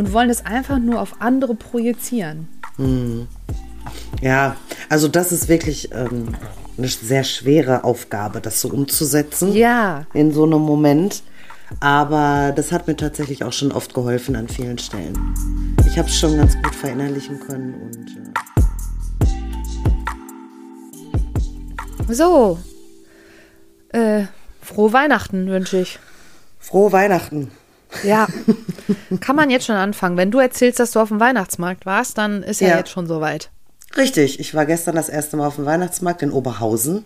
und wollen es einfach nur auf andere projizieren. Ja, also das ist wirklich ähm, eine sehr schwere Aufgabe, das so umzusetzen. Ja. In so einem Moment. Aber das hat mir tatsächlich auch schon oft geholfen an vielen Stellen. Ich habe es schon ganz gut verinnerlichen können und äh, So. Äh, frohe Weihnachten wünsche ich. frohe Weihnachten. Ja. Kann man jetzt schon anfangen. Wenn du erzählst, dass du auf dem Weihnachtsmarkt warst, dann ist ja, Ja. jetzt schon soweit. Richtig, ich war gestern das erste Mal auf dem Weihnachtsmarkt in Oberhausen.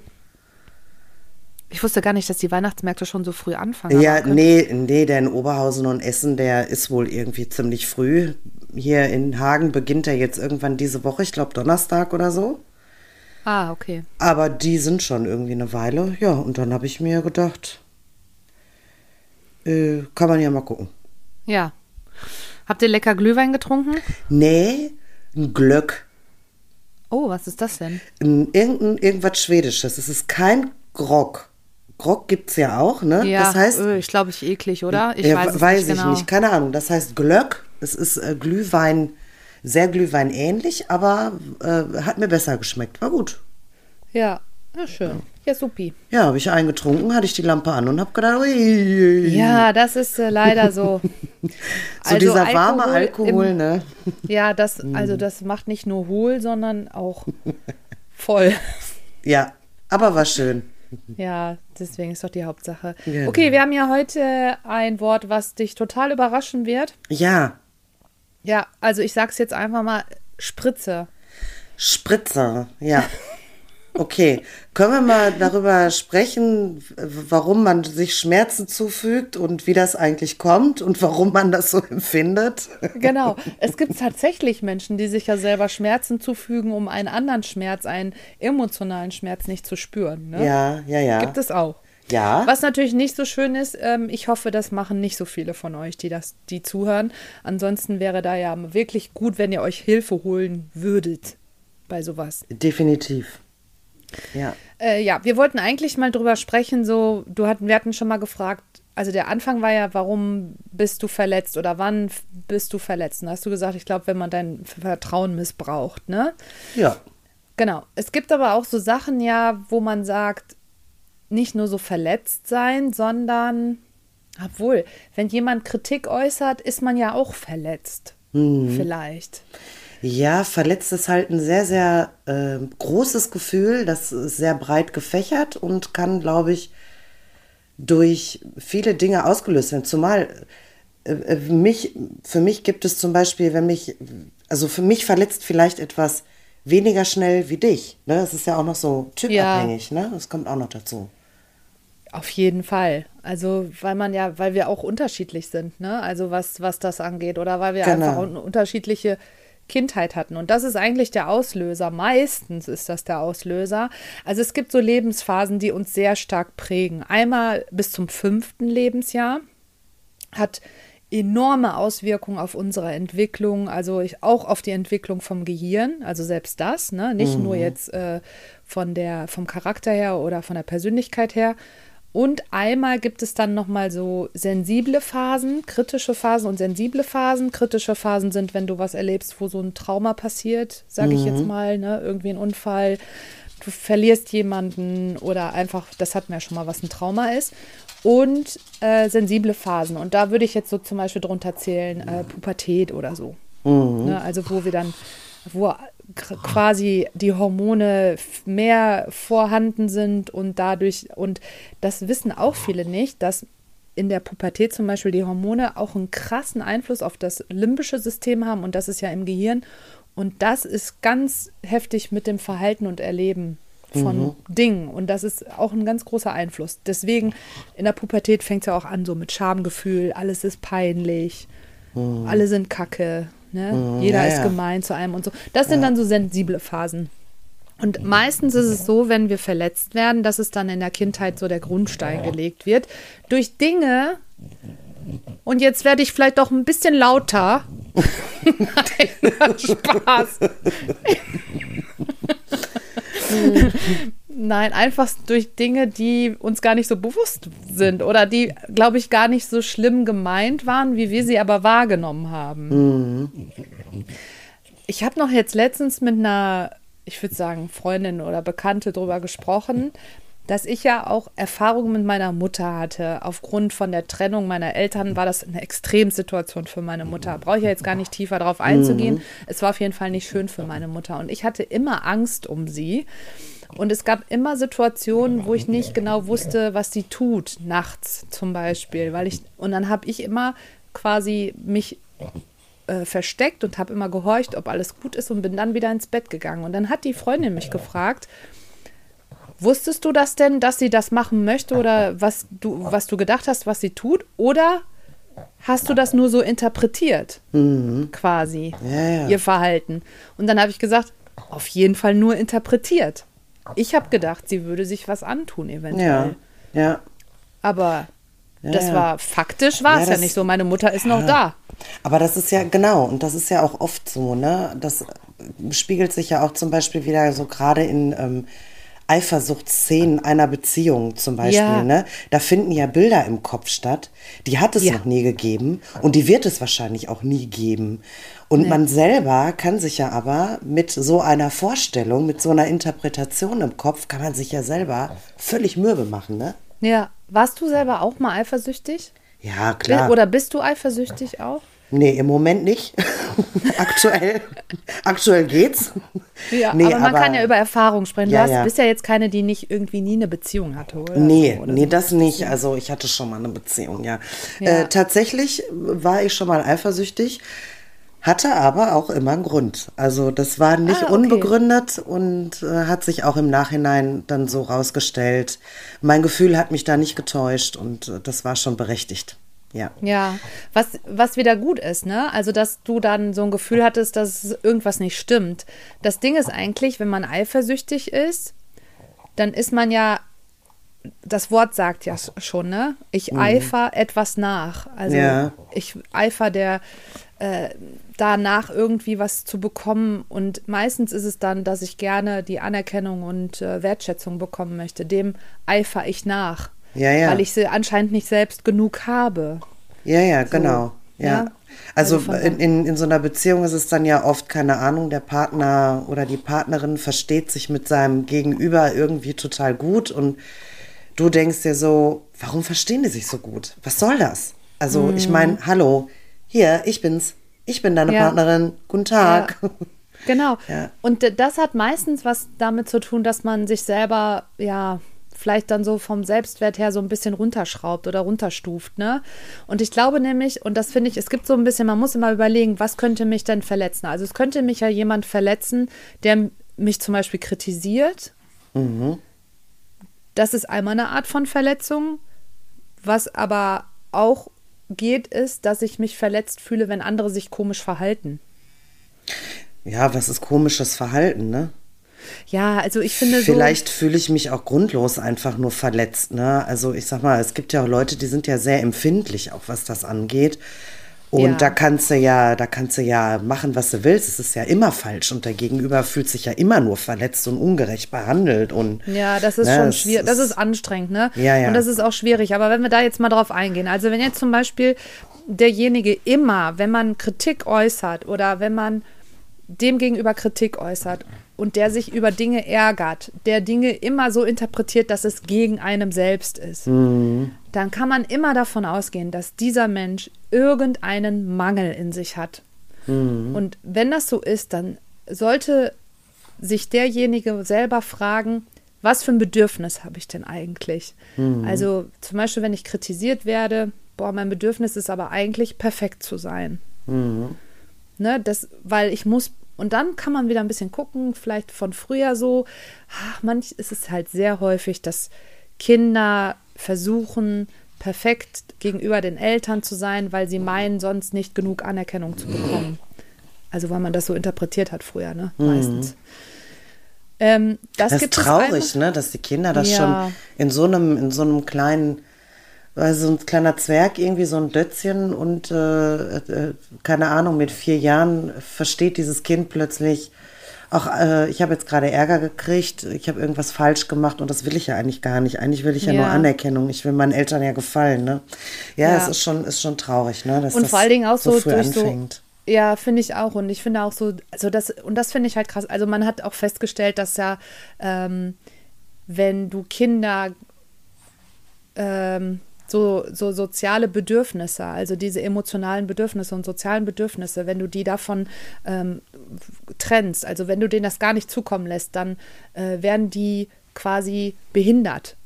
Ich wusste gar nicht, dass die Weihnachtsmärkte schon so früh anfangen. Ja, nee, nee, der in Oberhausen und Essen, der ist wohl irgendwie ziemlich früh. Hier in Hagen beginnt er jetzt irgendwann diese Woche, ich glaube Donnerstag oder so. Ah, okay. Aber die sind schon irgendwie eine Weile. Ja, und dann habe ich mir gedacht, äh, kann man ja mal gucken. Ja. Habt ihr lecker Glühwein getrunken? Nee, ein Glöck. Oh, was ist das denn? Ein, irgendein, irgendwas Schwedisches. Es ist kein Grog. Grog gibt's ja auch, ne? Ja, das heißt, öh, ich glaube, ich eklig, oder? Ich ja, weiß es weiß nicht ich genau. nicht, keine Ahnung. Das heißt Glöck. Es ist äh, Glühwein, sehr Glühwein ähnlich, aber äh, hat mir besser geschmeckt. War gut. Ja, ja, schön. Ja, supi. Ja, habe ich eingetrunken, hatte ich die Lampe an und habe gedacht, ui, Ja, das ist äh, leider so. so dieser warme Alkohol, im- ne? Ja, das, also das macht nicht nur hohl, sondern auch voll. Ja, aber war schön. Ja, deswegen ist doch die Hauptsache. Genau. Okay, wir haben ja heute ein Wort, was dich total überraschen wird. Ja, Ja, also ich sag's jetzt einfach mal Spritze. Spritzer, ja. Okay, können wir mal darüber sprechen, warum man sich Schmerzen zufügt und wie das eigentlich kommt und warum man das so empfindet? Genau. Es gibt tatsächlich Menschen, die sich ja selber Schmerzen zufügen, um einen anderen Schmerz, einen emotionalen Schmerz nicht zu spüren. Ne? Ja, ja, ja. Gibt es auch. Ja. Was natürlich nicht so schön ist, ähm, ich hoffe, das machen nicht so viele von euch, die das, die zuhören. Ansonsten wäre da ja wirklich gut, wenn ihr euch Hilfe holen würdet bei sowas. Definitiv. Ja. Äh, ja, wir wollten eigentlich mal drüber sprechen, so, du hatten, wir hatten schon mal gefragt, also der Anfang war ja, warum bist du verletzt oder wann bist du verletzt? Und da hast du gesagt, ich glaube, wenn man dein Vertrauen missbraucht, ne? Ja. Genau. Es gibt aber auch so Sachen ja, wo man sagt, nicht nur so verletzt sein, sondern, obwohl, wenn jemand Kritik äußert, ist man ja auch verletzt. Vielleicht. Ja, verletzt ist halt ein sehr, sehr äh, großes Gefühl. Das ist sehr breit gefächert und kann, glaube ich, durch viele Dinge ausgelöst werden. Zumal äh, äh, mich, für mich gibt es zum Beispiel, wenn mich, also für mich verletzt vielleicht etwas weniger schnell wie dich. Ne? Das ist ja auch noch so typabhängig, ne? Das kommt auch noch dazu. Auf jeden Fall. Also, weil man ja, weil wir auch unterschiedlich sind, ne? Also was, was das angeht. Oder weil wir Genau. einfach unterschiedliche Kindheit hatten. Und das ist eigentlich der Auslöser. Meistens ist das der Auslöser. Also es gibt so Lebensphasen, die uns sehr stark prägen. Einmal bis zum fünften Lebensjahr hat enorme Auswirkungen auf unsere Entwicklung, also ich, auch auf die Entwicklung vom Gehirn, also selbst das, ne? nicht nur jetzt äh, von der, vom Charakter her oder von der Persönlichkeit her. Und einmal gibt es dann nochmal so sensible Phasen, kritische Phasen und sensible Phasen. Kritische Phasen sind, wenn du was erlebst, wo so ein Trauma passiert, sage ich jetzt mal, ne? irgendwie ein Unfall, du verlierst jemanden oder einfach, das hatten wir ja schon mal, was ein Trauma ist. Und äh, sensible Phasen. Und da würde ich jetzt so zum Beispiel drunter zählen, äh, Pubertät oder so. Ne? Also wo wir dann, wo quasi die Hormone mehr vorhanden sind und dadurch, und das wissen auch viele nicht, dass in der Pubertät zum Beispiel die Hormone auch einen krassen Einfluss auf das limbische System haben und das ist ja im Gehirn. Und das ist ganz heftig mit dem Verhalten und Erleben von Dingen. Und das ist auch ein ganz großer Einfluss. Deswegen in der Pubertät fängt es ja auch an, so mit Schamgefühl, alles ist peinlich, alle sind kacke, ne? jeder ja, ist ja. gemein zu einem und so. Das sind dann so sensible Phasen. Und meistens ist es so, wenn wir verletzt werden, dass es dann in der Kindheit so der Grundstein gelegt wird. Durch Dinge, und jetzt werde ich vielleicht doch ein bisschen lauter. Nein, Spaß. Nein, einfach durch Dinge, die uns gar nicht so bewusst sind oder die, glaube ich, gar nicht so schlimm gemeint waren, wie wir sie aber wahrgenommen haben. Mhm. Ich habe noch jetzt letztens mit einer, ich würde sagen, Freundin oder Bekannte darüber gesprochen, dass ich ja auch Erfahrungen mit meiner Mutter hatte. Aufgrund von der Trennung meiner Eltern war das eine Extremsituation für meine Mutter. Brauche ich ja jetzt gar nicht tiefer darauf einzugehen. Mhm. Es war auf jeden Fall nicht schön für meine Mutter. Und ich hatte immer Angst um sie. Und es gab immer Situationen, wo ich nicht genau wusste, was sie tut, nachts zum Beispiel. Weil ich, und dann habe ich immer quasi mich äh, versteckt und habe immer gehorcht, ob alles gut ist und bin dann wieder ins Bett gegangen. Und dann hat die Freundin mich gefragt, Wusstest du das denn, dass sie das machen möchte oder was du, was du gedacht hast, was sie tut? Oder hast du das nur so interpretiert, mhm. quasi, ja, ja. ihr Verhalten? Und dann habe ich gesagt, auf jeden Fall nur interpretiert. Ich habe gedacht, sie würde sich was antun, eventuell. Ja, ja. Aber ja, das war faktisch, war es ja, nicht so. Meine Mutter ist noch da. Aber das ist ja genau, und das ist ja auch oft so, ne? Das spiegelt sich ja auch zum Beispiel wieder so gerade in. Ähm, Eifersuchtsszenen einer Beziehung zum Beispiel, ja. ne? Da finden ja Bilder im Kopf statt. Die hat es ja. noch nie gegeben und die wird es wahrscheinlich auch nie geben. Und nee. man selber kann sich ja aber mit so einer Vorstellung, mit so einer Interpretation im Kopf, kann man sich ja selber völlig mürbe machen, ne? Ja. Warst du selber auch mal eifersüchtig? Ja, klar. Oder bist du eifersüchtig auch? Nee, im Moment nicht. aktuell, aktuell geht's. Ja, nee, aber man aber, kann ja über Erfahrung sprechen. Du ja, hast, ja. bist ja jetzt keine, die nicht irgendwie nie eine Beziehung hatte, oder? Nee, oder nee, das nicht. Also ich hatte schon mal eine Beziehung, ja. ja. Äh, tatsächlich war ich schon mal eifersüchtig, hatte aber auch immer einen Grund. Also das war nicht ah, okay. unbegründet und äh, hat sich auch im Nachhinein dann so rausgestellt. Mein Gefühl hat mich da nicht getäuscht und äh, das war schon berechtigt. Ja. Ja, was, was wieder gut ist, ne? Also, dass du dann so ein Gefühl hattest, dass irgendwas nicht stimmt. Das Ding ist eigentlich, wenn man eifersüchtig ist, dann ist man ja, das Wort sagt ja schon, ne? Ich mhm. eifer etwas nach. Also, ja. ich eifer der, äh, danach irgendwie was zu bekommen. Und meistens ist es dann, dass ich gerne die Anerkennung und äh, Wertschätzung bekommen möchte. Dem eifer ich nach. Ja, ja. Weil ich sie anscheinend nicht selbst genug habe. Ja, ja, so. genau. Ja. ja. Also, also in, in, in so einer Beziehung ist es dann ja oft, keine Ahnung, der Partner oder die Partnerin versteht sich mit seinem Gegenüber irgendwie total gut und du denkst dir so, warum verstehen die sich so gut? Was soll das? Also, mm. ich meine, hallo, hier, ich bin's. Ich bin deine ja. Partnerin. Guten Tag. Ja. Genau. Ja. Und das hat meistens was damit zu tun, dass man sich selber, ja, vielleicht dann so vom Selbstwert her so ein bisschen runterschraubt oder runterstuft, ne? Und ich glaube nämlich, und das finde ich, es gibt so ein bisschen, man muss immer überlegen, was könnte mich denn verletzen? Also es könnte mich ja jemand verletzen, der mich zum Beispiel kritisiert. Mhm. Das ist einmal eine Art von Verletzung. Was aber auch geht, ist, dass ich mich verletzt fühle, wenn andere sich komisch verhalten. Ja, was ist komisches Verhalten, ne? Ja, also ich finde Vielleicht so fühle ich mich auch grundlos einfach nur verletzt. Ne? Also ich sag mal, es gibt ja auch Leute, die sind ja sehr empfindlich, auch was das angeht. Und ja. da kannst du ja, da kannst du ja machen, was du willst. Es ist ja immer falsch und der Gegenüber fühlt sich ja immer nur verletzt und ungerecht behandelt und ja, das ist ne, schon schwierig. Das ist anstrengend, ne? Ja, ja. Und das ist auch schwierig. Aber wenn wir da jetzt mal drauf eingehen, also wenn jetzt zum Beispiel derjenige immer, wenn man Kritik äußert oder wenn man dem gegenüber Kritik äußert und der sich über Dinge ärgert, der Dinge immer so interpretiert, dass es gegen einem selbst ist, mhm. dann kann man immer davon ausgehen, dass dieser Mensch irgendeinen Mangel in sich hat. Mhm. Und wenn das so ist, dann sollte sich derjenige selber fragen, was für ein Bedürfnis habe ich denn eigentlich? Mhm. Also zum Beispiel, wenn ich kritisiert werde, boah, mein Bedürfnis ist aber eigentlich perfekt zu sein. Ne, das, weil ich muss und dann kann man wieder ein bisschen gucken, vielleicht von früher so. Ach, manch ist es halt sehr häufig, dass Kinder versuchen, perfekt gegenüber den Eltern zu sein, weil sie meinen, sonst nicht genug Anerkennung zu bekommen. Also weil man das so interpretiert hat früher, ne? Mhm. Meistens. Mhm. Ähm, das, das ist traurig, ne? Dass die Kinder das ja. schon in so einem, in so einem kleinen so ein kleiner Zwerg, irgendwie so ein Dötzchen und äh, äh, keine Ahnung, mit vier Jahren versteht dieses Kind plötzlich, Auch äh, ich habe jetzt gerade Ärger gekriegt, ich habe irgendwas falsch gemacht und das will ich ja eigentlich gar nicht. Eigentlich will ich ja, Ja. nur Anerkennung. Ich will meinen Eltern ja gefallen, ne? Ja, Ja. es ist schon, ist schon traurig, ne? Dass Und das vor allen Dingen auch so, früh durch so. anfängt. Ja, finde ich auch. Und ich finde auch so, also das, und das finde ich halt krass. Also man hat auch festgestellt, dass ja, ähm, wenn du Kinder ähm, so, so soziale Bedürfnisse, also diese emotionalen Bedürfnisse und sozialen Bedürfnisse, wenn du die davon ähm, trennst, also wenn du denen das gar nicht zukommen lässt, dann äh, werden die quasi behindert.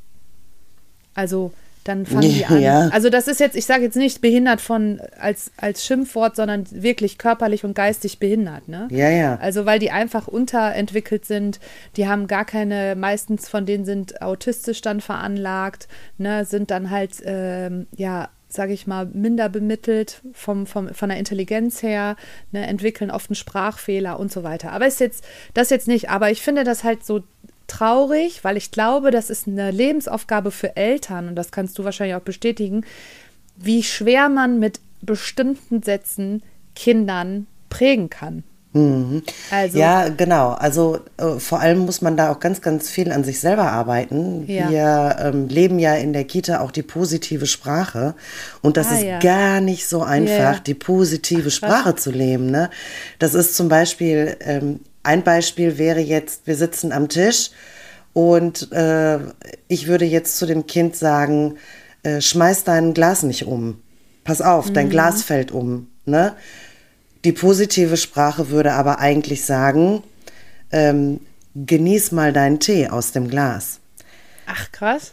Also dann fangen die an. Ja. Also das ist jetzt, ich sage jetzt nicht behindert von als, als Schimpfwort, sondern wirklich körperlich und geistig behindert, ne? Ja, ja. Also weil die einfach unterentwickelt sind, die haben gar keine, meistens von denen sind autistisch dann veranlagt, ne, sind dann halt, ähm, ja, sage ich mal, minder bemittelt vom, vom, von der Intelligenz her, ne, entwickeln oft einen Sprachfehler und so weiter. Aber ist jetzt, das jetzt nicht, aber ich finde das halt so traurig, weil ich glaube, das ist eine Lebensaufgabe für Eltern und das kannst du wahrscheinlich auch bestätigen, wie schwer man mit bestimmten Sätzen Kindern prägen kann. Also, Ja, genau. Also äh, vor allem muss man da auch ganz, ganz viel an sich selber arbeiten. Ja. Wir ähm, leben ja in der Kita auch die positive Sprache. Und das Ah, ist ja. gar nicht so einfach, Ja. die positive Sprache zu leben. Ne? Das ist zum Beispiel, ähm, ein Beispiel wäre jetzt, wir sitzen am Tisch und äh, ich würde jetzt zu dem Kind sagen, äh, schmeiß dein Glas nicht um. Pass auf, Mhm. dein Glas fällt um. Ne? Die positive Sprache würde aber eigentlich sagen, ähm, genieß mal deinen Tee aus dem Glas. ach krass.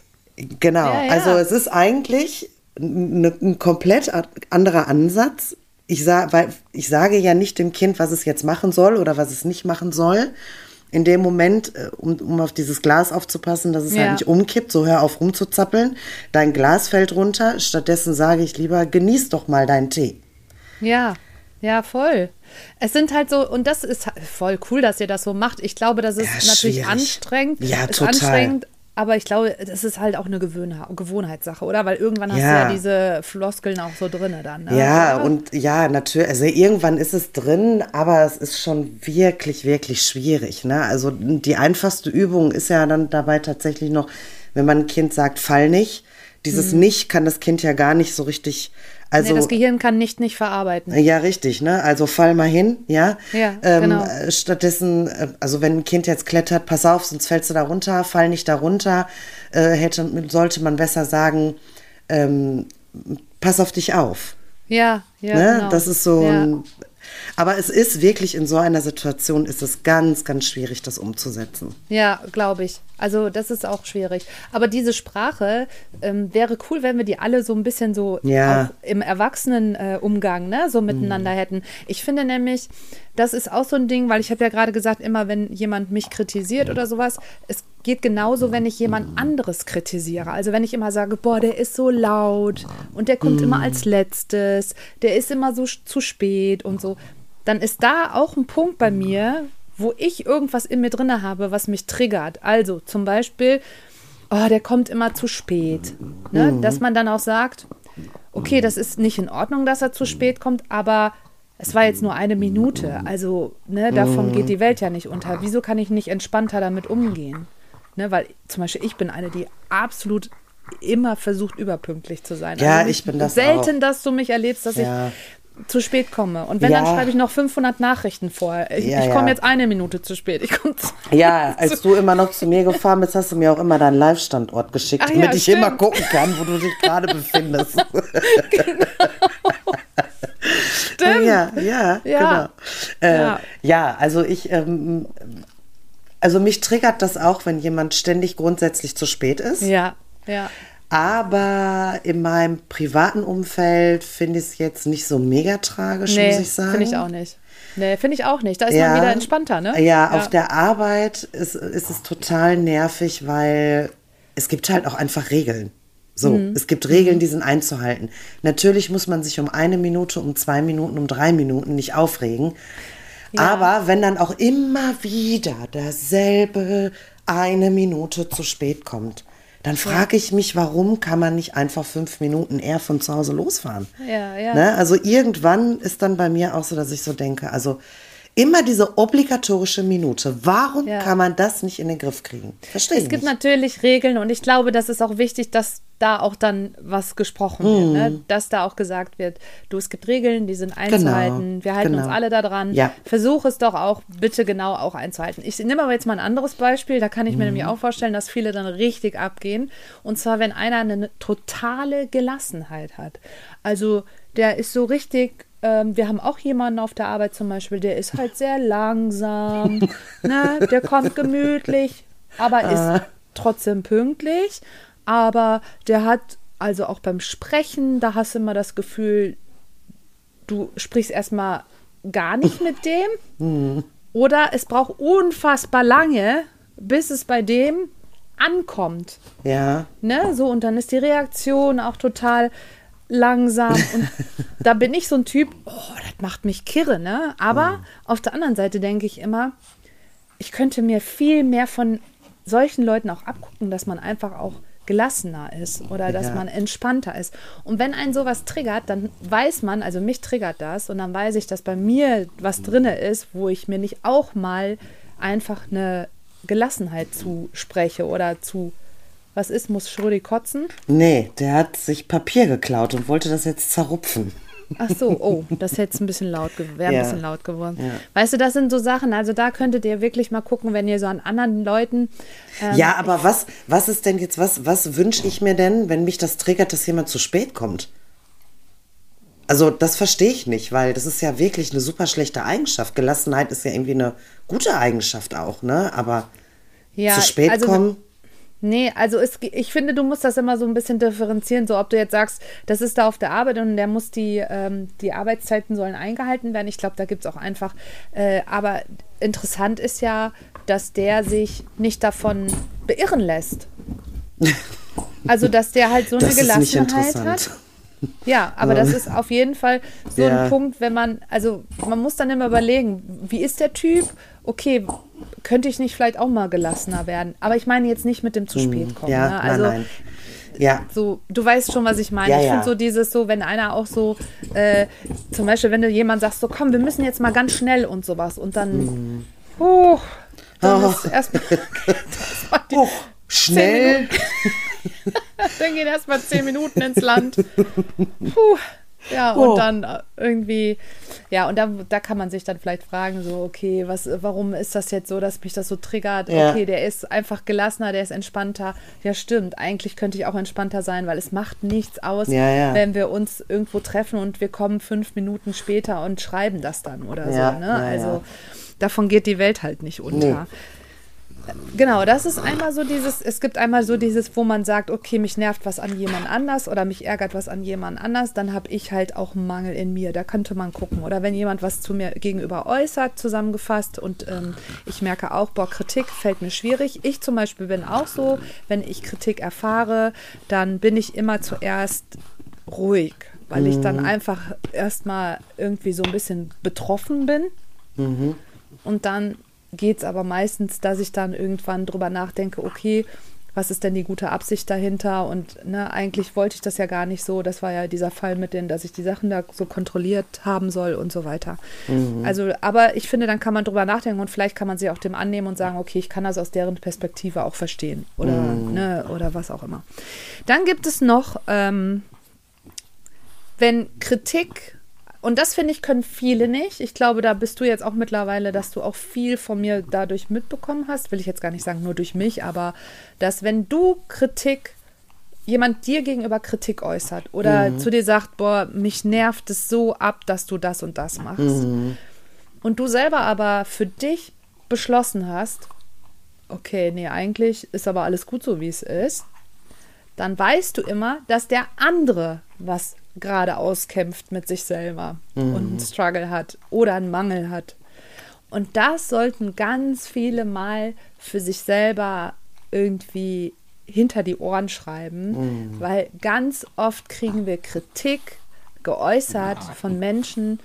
Genau, Ja, ja. also es ist eigentlich ein, komplett anderer Ansatz. Ich, sa weil ich sage ja nicht dem Kind, was es jetzt machen soll oder was es nicht machen soll. In dem Moment, äh, um, um auf dieses Glas aufzupassen, dass es Ja. halt nicht umkippt, so hör auf rumzuzappeln. Dein Glas fällt runter. Stattdessen sage ich lieber, genieß doch mal deinen Tee. Ja, ja, voll. Es sind halt so, und das ist halt voll cool, dass ihr das so macht. Ich glaube, das ist Ja, natürlich schwierig. anstrengend. Ja, ist total. anstrengend, aber ich glaube, das ist halt auch eine Gewöhnha Gewohnheitssache, oder? Weil irgendwann hast Ja. du ja diese Floskeln auch so drinne dann. Ne? Ja, Oder? und ja, natürlich, also irgendwann ist es drin, aber es ist schon wirklich, wirklich schwierig. Ne? Also die einfachste Übung ist ja dann dabei tatsächlich noch, wenn man ein Kind sagt, fall nicht. Dieses nicht kann das Kind ja gar nicht so richtig. Also nee, das Gehirn kann nicht nicht verarbeiten. ja, richtig, ne? Also fall mal hin, ja. Ja, ähm, genau. äh, Stattdessen, äh, also wenn ein Kind jetzt klettert, pass auf, sonst fällst du da runter, fall nicht da runter, äh, hätte, sollte man besser sagen, ähm, pass auf dich auf. Ja, ja, ne? genau. Das ist so ja. ein, aber es ist wirklich in so einer Situation ist es ganz, ganz schwierig, das umzusetzen. Ja, glaube ich. Also das ist auch schwierig. Aber diese Sprache ähm, wäre cool, wenn wir die alle so ein bisschen so Ja. im Erwachsenenumgang äh, ne, so miteinander hätten. Ich finde nämlich, das ist auch so ein Ding, weil ich habe ja gerade gesagt, immer wenn jemand mich kritisiert oder sowas, es geht genauso, wenn ich jemand anderes kritisiere. Also wenn ich immer sage, boah, der ist so laut und der kommt immer als letztes, der ist immer so zu spät und so, dann ist da auch ein Punkt bei mir, wo ich irgendwas in mir drinne habe, was mich triggert. Also zum Beispiel, oh, der kommt immer zu spät. Ne? Dass man dann auch sagt, okay, das ist nicht in Ordnung, dass er zu spät kommt, aber es war jetzt nur eine Minute. Also ne, davon geht die Welt ja nicht unter. Wieso kann ich nicht entspannter damit umgehen? Ne, weil zum Beispiel ich bin eine, die absolut immer versucht, überpünklich zu sein. Ja, also ich bin das Selten, auch. dass du mich erlebst, dass Ja. ich zu spät komme. Und wenn, dann Ja. schreibe ich noch 500 Nachrichten vor. Ich, Ja, ich komme ja. jetzt eine Minute zu spät. Ich komme zu Ja, als du immer noch zu mir gefahren bist, hast du mir auch immer deinen Live-Standort geschickt, Ach damit ich stimmt. immer gucken kann, wo du dich gerade befindest. Stimmt. Ja, ja, Ja. genau. Äh, Ja. ja. also ich, ähm, also mich triggert das auch, wenn jemand ständig grundsätzlich zu spät ist. Ja, ja. Aber in meinem privaten Umfeld finde ich es jetzt nicht so mega tragisch, Nee, muss ich sagen. finde ich auch nicht. Nee, finde ich auch nicht. Da ist man wieder entspannter, ne? Ja, auf der Arbeit ist, ist es total nervig, weil es gibt halt auch einfach Regeln. So, Mhm. es gibt Regeln, die sind einzuhalten. Natürlich muss man sich um eine Minute, um zwei Minuten, um drei Minuten nicht aufregen. Aber wenn dann auch immer wieder derselbe eine Minute zu spät kommt, dann frage ich mich, warum kann man nicht einfach fünf Minuten eher von zu Hause losfahren? Ja, ja. Ne? Also irgendwann ist dann bei mir auch so, dass ich so denke, also Immer diese obligatorische Minute. Warum Ja. kann man das nicht in den Griff kriegen? Verstehe Es gibt nicht. natürlich Regeln und ich glaube, das ist auch wichtig, dass da auch dann was gesprochen wird, Mhm. ne? dass da auch gesagt wird, du, es gibt Regeln, die sind einzuhalten, wir halten uns genau. alle daran. Ja. Versuch es doch auch bitte genau auch einzuhalten. Ich nehme aber jetzt mal ein anderes Beispiel, da kann ich mir Mhm. nämlich auch vorstellen, dass viele dann richtig abgehen. Und zwar, wenn einer eine totale Gelassenheit hat. Also der ist so richtig ähm, wir haben auch jemanden auf der Arbeit zum Beispiel, der ist halt sehr langsam, ne? der kommt gemütlich, aber ist trotzdem pünktlich. Aber der hat also auch beim Sprechen, da hast du immer das Gefühl, du sprichst erstmal gar nicht mit dem. Oder es braucht unfassbar lange, bis es bei dem ankommt. Ja. Ne? So, und dann ist die Reaktion auch total langsam. Und da bin ich so ein Typ, oh, das macht mich kirre, ne? Aber auf der anderen Seite denke ich immer, ich könnte mir viel mehr von solchen Leuten auch abgucken, dass man einfach auch gelassener ist oder dass Ja. man entspannter ist. Und wenn einen sowas triggert, dann weiß man, also mich triggert das und dann weiß ich, dass bei mir was drinne ist, wo ich mir nicht auch mal einfach eine Gelassenheit zuspreche oder zu, was ist, muss Schrödi kotzen? Nee, der hat sich Papier geklaut und wollte das jetzt zerrupfen. Ach so, oh, das hätte ein bisschen laut, wäre ein Ja. bisschen laut geworden. Ja. Weißt du, das sind so Sachen, also da könntet ihr wirklich mal gucken, wenn ihr so an anderen Leuten. ähm, ja, aber was, was ist denn jetzt, was, was wünsche ich mir denn, wenn mich das triggert, dass jemand zu spät kommt? Also das verstehe ich nicht, weil das ist ja wirklich eine super schlechte Eigenschaft. Gelassenheit ist ja irgendwie eine gute Eigenschaft auch, ne? Aber ja, zu spät also, kommen, Nee, also es, ich finde, du musst das immer so ein bisschen differenzieren, so ob du jetzt sagst, das ist da auf der Arbeit und der muss die, ähm, die Arbeitszeiten sollen eingehalten werden. Ich glaube, da gibt es auch einfach, äh, aber interessant ist ja, dass der sich nicht davon beirren lässt. Also, dass der halt so eine das Gelassenheit hat. Ja, aber das ist auf jeden Fall so Ja. ein Punkt, wenn man, also man muss dann immer überlegen, wie ist der Typ? Okay, könnte ich nicht vielleicht auch mal gelassener werden? Aber ich meine jetzt nicht mit dem zu spät kommen. Mhm. Ja, ne? nein, Also nein. Ja, so, du weißt schon, was ich meine. Ja, ich ja. finde so dieses so, wenn einer auch so, äh, zum Beispiel, wenn du jemand sagst, so komm, wir müssen jetzt mal ganz schnell und sowas und dann, oh, dann Oh. ist erstmal, oh, schnell. dann gehen erstmal zehn Minuten ins Land. Puh. Ja, und Oh. dann äh, irgendwie, ja, und da, da kann man sich dann vielleicht fragen, so, okay, was, warum ist das jetzt so, dass mich das so triggert? Ja. Okay, der ist einfach gelassener, der ist entspannter. Ja, stimmt, eigentlich könnte ich auch entspannter sein, weil es macht nichts aus, Ja, ja. wenn wir uns irgendwo treffen und wir kommen fünf Minuten später und schreiben das dann oder so, ne? also davon geht die Welt halt nicht unter. Genau, das ist einmal so dieses, es gibt einmal so dieses, wo man sagt, okay, mich nervt was an jemand anders oder mich ärgert was an jemand anders, dann habe ich halt auch einen Mangel in mir. Da könnte man gucken. Oder wenn jemand was zu mir gegenüber äußert, zusammengefasst und ähm, ich merke auch, boah, Kritik fällt mir schwierig. Ich zum Beispiel bin auch so, wenn ich Kritik erfahre, dann bin ich immer zuerst ruhig, weil ich dann einfach erstmal irgendwie so ein bisschen betroffen bin. Und dann geht es aber meistens, dass ich dann irgendwann drüber nachdenke, okay, was ist denn die gute Absicht dahinter? Und ne, eigentlich wollte ich das ja gar nicht so. Das war ja dieser Fall mit denen, dass ich die Sachen da so kontrolliert haben soll und so weiter. Also, aber ich finde, dann kann man drüber nachdenken und vielleicht kann man sich auch dem annehmen und sagen, okay, ich kann das aus deren Perspektive auch verstehen oder, ne, oder was auch immer. Dann gibt es noch, ähm, wenn Kritik und das finde ich, können viele nicht. Ich glaube, da bist du jetzt auch mittlerweile, dass du auch viel von mir dadurch mitbekommen hast. Will ich jetzt gar nicht sagen, nur durch mich, aber dass, wenn du Kritik, jemand dir gegenüber Kritik äußert oder zu dir sagt, boah, mich nervt es so ab, dass du das und das machst. Und du selber aber für dich beschlossen hast, okay, nee, eigentlich ist aber alles gut so, wie es ist, dann weißt du immer, dass der andere was gerade auskämpft mit sich selber und einen Struggle hat oder einen Mangel hat. Und das sollten ganz viele mal für sich selber irgendwie hinter die Ohren schreiben, weil ganz oft kriegen wir Kritik geäußert von Menschen,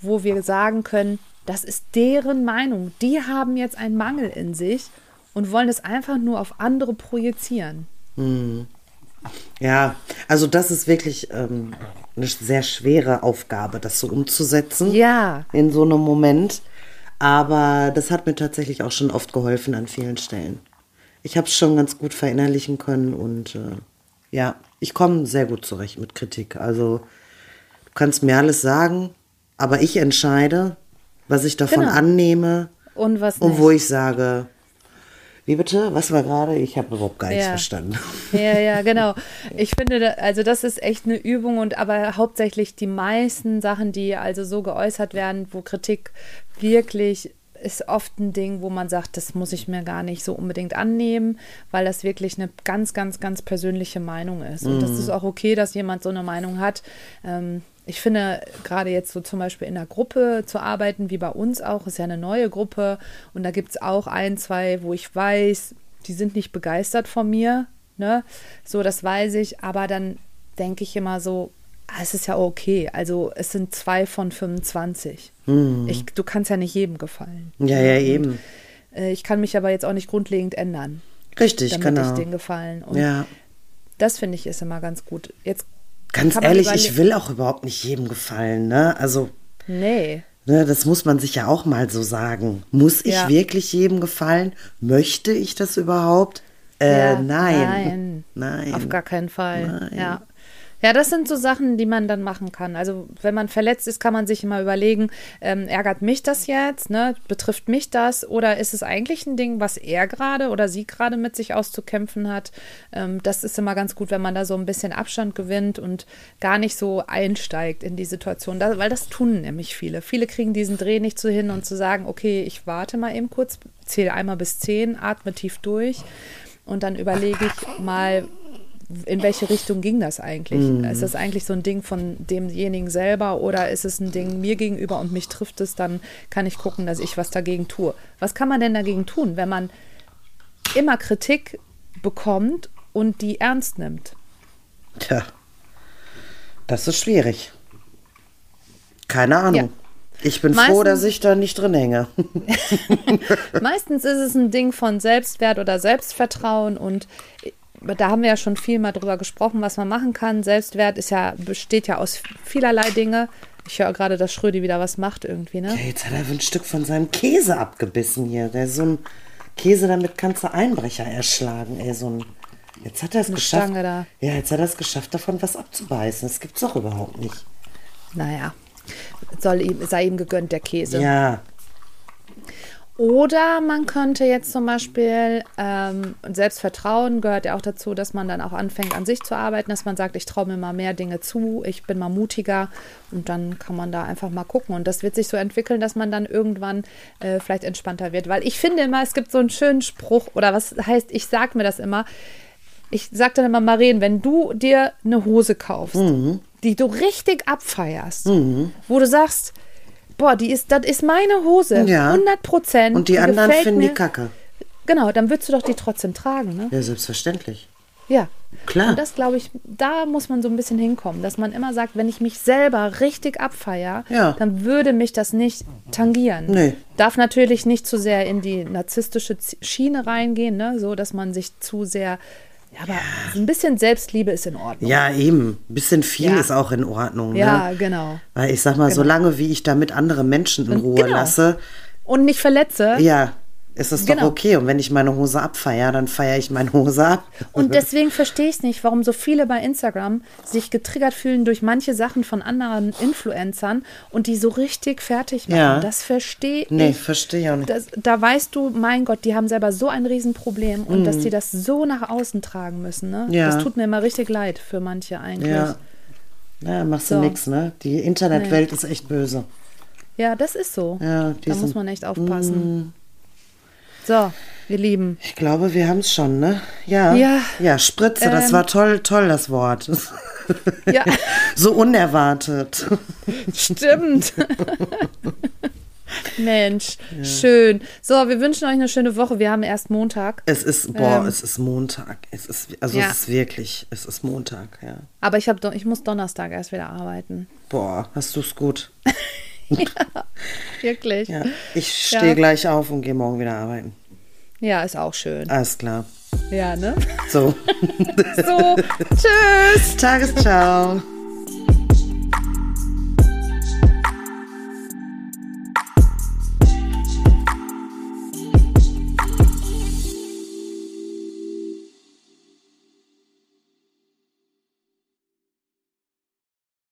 wo wir sagen können, das ist deren Meinung. Die haben jetzt einen Mangel in sich und wollen es einfach nur auf andere projizieren. Ja, also das ist wirklich ähm, eine sehr schwere Aufgabe, das so umzusetzen. Ja. In so einem Moment. Aber das hat mir tatsächlich auch schon oft geholfen an vielen Stellen. Ich habe es schon ganz gut verinnerlichen können und äh, ja, ich komme sehr gut zurecht mit Kritik. Also du kannst mir alles sagen, aber ich entscheide, was ich davon Genau. annehme Und was und wo ich sage, wie bitte? Was war gerade? Ich habe überhaupt gar nichts Ja. verstanden. Ja, ja, genau. Ich finde, also das ist echt eine Übung und aber hauptsächlich die meisten Sachen, die also so geäußert werden, wo Kritik wirklich ist oft ein Ding, wo man sagt, das muss ich mir gar nicht so unbedingt annehmen, weil das wirklich eine ganz, ganz, ganz persönliche Meinung ist. Und das ist auch okay, dass jemand so eine Meinung hat. Ähm, ich finde, gerade jetzt so zum Beispiel in einer Gruppe zu arbeiten, wie bei uns auch, ist ja eine neue Gruppe und da gibt es auch ein, zwei, wo ich weiß, die sind nicht begeistert von mir, ne? So, das weiß ich, aber dann denke ich immer so, ah, es ist ja okay. Also es sind zwei von 25. Ich, du kannst ja nicht jedem gefallen. Ja, ja, eben. Äh, Ich kann mich aber jetzt auch nicht grundlegend ändern, Richtig, damit genau. ich denen gefallen. Und Ja. das finde ich ist immer ganz gut. Jetzt Ganz ehrlich, ich will auch überhaupt nicht jedem gefallen, ne? Also, Nee. ne, das muss man sich ja auch mal so sagen. Muss ich Ja. wirklich jedem gefallen? Möchte ich das überhaupt? Äh, Ja, nein. Nein. Nein. Auf gar keinen Fall. Nein. Ja. Ja, das sind so Sachen, die man dann machen kann. Also wenn man verletzt ist, kann man sich immer überlegen, ähm, ärgert mich das jetzt, ne? Betrifft mich das oder ist es eigentlich ein Ding, was er gerade oder sie gerade mit sich auszukämpfen hat? Ähm, das ist immer ganz gut, wenn man da so ein bisschen Abstand gewinnt und gar nicht so einsteigt in die Situation, da, weil das tun nämlich viele. Viele kriegen diesen Dreh nicht so hin und zu sagen, okay, ich warte mal eben kurz, zähle einmal bis zehn, atme tief durch und dann überlege ich mal, in welche Richtung ging das eigentlich? Ist das eigentlich so ein Ding von demjenigen selber oder ist es ein Ding mir gegenüber und mich trifft es, dann kann ich gucken, dass ich was dagegen tue. Was kann man denn dagegen tun, wenn man immer Kritik bekommt und die ernst nimmt? Tja, das ist schwierig. Keine Ahnung. Ja. Ich bin froh, Meistens- dass ich da nicht drin hänge. Meistens ist es ein Ding von Selbstwert oder Selbstvertrauen und da haben wir ja schon viel mal drüber gesprochen, was man machen kann. Selbstwert ist ja, besteht ja aus vielerlei Dinge. Ich höre gerade, dass Schrödi wieder was macht irgendwie, ne? Ey, Jetzt hat er ein Stück von seinem Käse abgebissen hier. Der ist so ein Käse, damit kannst du Einbrecher erschlagen. Ey, so ein. Jetzt hat er es geschafft. Ja, jetzt hat er es geschafft, davon was abzubeißen. Das gibt's doch überhaupt nicht. Naja, soll ihm, sei ihm gegönnt, der Käse. Ja. Oder man könnte jetzt zum Beispiel, ähm, Selbstvertrauen gehört ja auch dazu, dass man dann auch anfängt, an sich zu arbeiten, dass man sagt, ich traue mir mal mehr Dinge zu, ich bin mal mutiger und dann kann man da einfach mal gucken. Und das wird sich so entwickeln, dass man dann irgendwann äh, vielleicht entspannter wird. Weil ich finde immer, es gibt so einen schönen Spruch, oder was heißt, ich sage mir das immer, ich sage dann immer, Maren, wenn du dir eine Hose kaufst, die du richtig abfeierst, wo du sagst, boah, die ist, das ist meine Hose, Ja. 100 Prozent. Und die, anderen gefällt finden mir. die Kacke. Genau, dann würdest du doch die trotzdem tragen, ne? Ja, selbstverständlich. Ja. Klar. Und das glaube ich, da muss man so ein bisschen hinkommen, dass man immer sagt, wenn ich mich selber richtig abfeier, Ja. dann würde mich das nicht tangieren. Nee. Darf natürlich nicht zu sehr in die narzisstische Schiene reingehen, ne? so dass man sich zu sehr, ja, aber ein bisschen Selbstliebe ist in Ordnung. Ja, eben. Ein bisschen viel Ja. ist auch in Ordnung. Ja, ne? genau. Weil ich sag mal, solange wie ich damit andere Menschen in Ruhe Genau. lasse, Und nicht verletze. ja, ist es doch Genau. okay. Und wenn ich meine Hose abfeiere, dann feiere ich meine Hose ab. Und deswegen verstehe ich nicht, warum so viele bei Instagram sich getriggert fühlen durch manche Sachen von anderen Influencern und die so richtig fertig machen. Ja. Das verstehe Nee, ich. verstehe ich auch nicht. Das, da weißt du, mein Gott, die haben selber so ein Riesenproblem und dass die das so nach außen tragen müssen. Ne? Mhm. Ja. Das tut mir immer richtig leid für manche eigentlich. Ja. Ja, machst du So. nix, ne? Die Internetwelt ist echt böse. Ja, das ist so. Ja, da muss man echt aufpassen. So, ihr Lieben. Ich glaube, wir haben es schon, ne? Ja. Ja. Ja, Spritze, das Ähm. war toll, toll, das Wort. Ja, so unerwartet. stimmt. Mensch, schön. So, wir wünschen euch eine schöne Woche. Wir haben erst Montag. Es ist, boah, Ähm. es ist Montag. Es ist, also Ja. es ist wirklich, es ist Montag, ja. Aber ich, hab, ich muss Donnerstag erst wieder arbeiten. Boah, hast du's gut. Wirklich. Ja. Ja, Ich stehe gleich auf und gehe morgen wieder arbeiten. ist auch schön. Alles klar. Ja, ne? So. So, tschüss. Tagesciao.